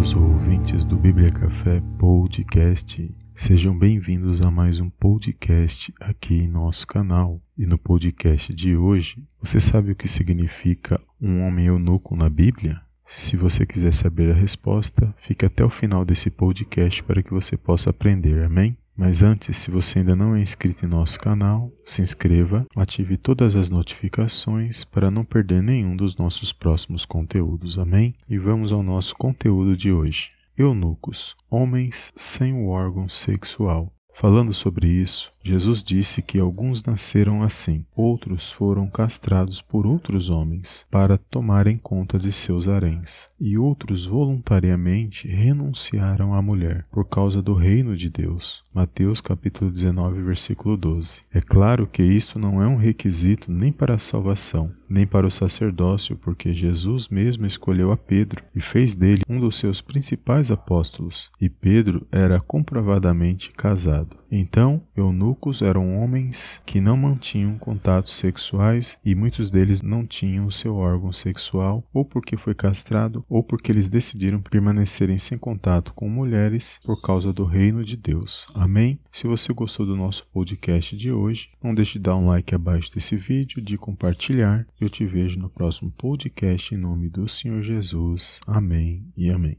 queridos ouvintes do Bíblia Café Podcast. Sejam bem-vindos a mais um podcast aqui em nosso canal. E no podcast de hoje, você sabe o que significa um homem eunuco na Bíblia? Se você quiser saber a resposta, fique até o final desse podcast para que você possa aprender, amém? Mas antes, se você ainda não é inscrito em nosso canal, se inscreva, ative todas as notificações para não perder nenhum dos nossos próximos conteúdos, amém? E vamos ao nosso conteúdo de hoje. Eunucos, homens sem o órgão sexual. Falando sobre isso, Jesus disse que alguns nasceram assim, outros foram castrados por outros homens para tomarem conta de seus haréns, e outros voluntariamente renunciaram à mulher por causa do reino de Deus. Mateus capítulo 19, versículo 12. É claro que isso não é um requisito nem para a salvação, nem para o sacerdócio, porque Jesus mesmo escolheu a Pedro e fez dele um dos seus principais apóstolos, e Pedro era comprovadamente casado. Então, eunucos eram homens que não mantinham contatos sexuais e muitos deles não tinham o seu órgão sexual, ou porque foi castrado, ou porque eles decidiram permanecerem sem contato com mulheres por causa do reino de Deus. Amém? Se você gostou do nosso podcast de hoje, não deixe de dar um like abaixo desse vídeo, de compartilhar. Eu te vejo no próximo podcast em nome do Senhor Jesus. Amém e amém.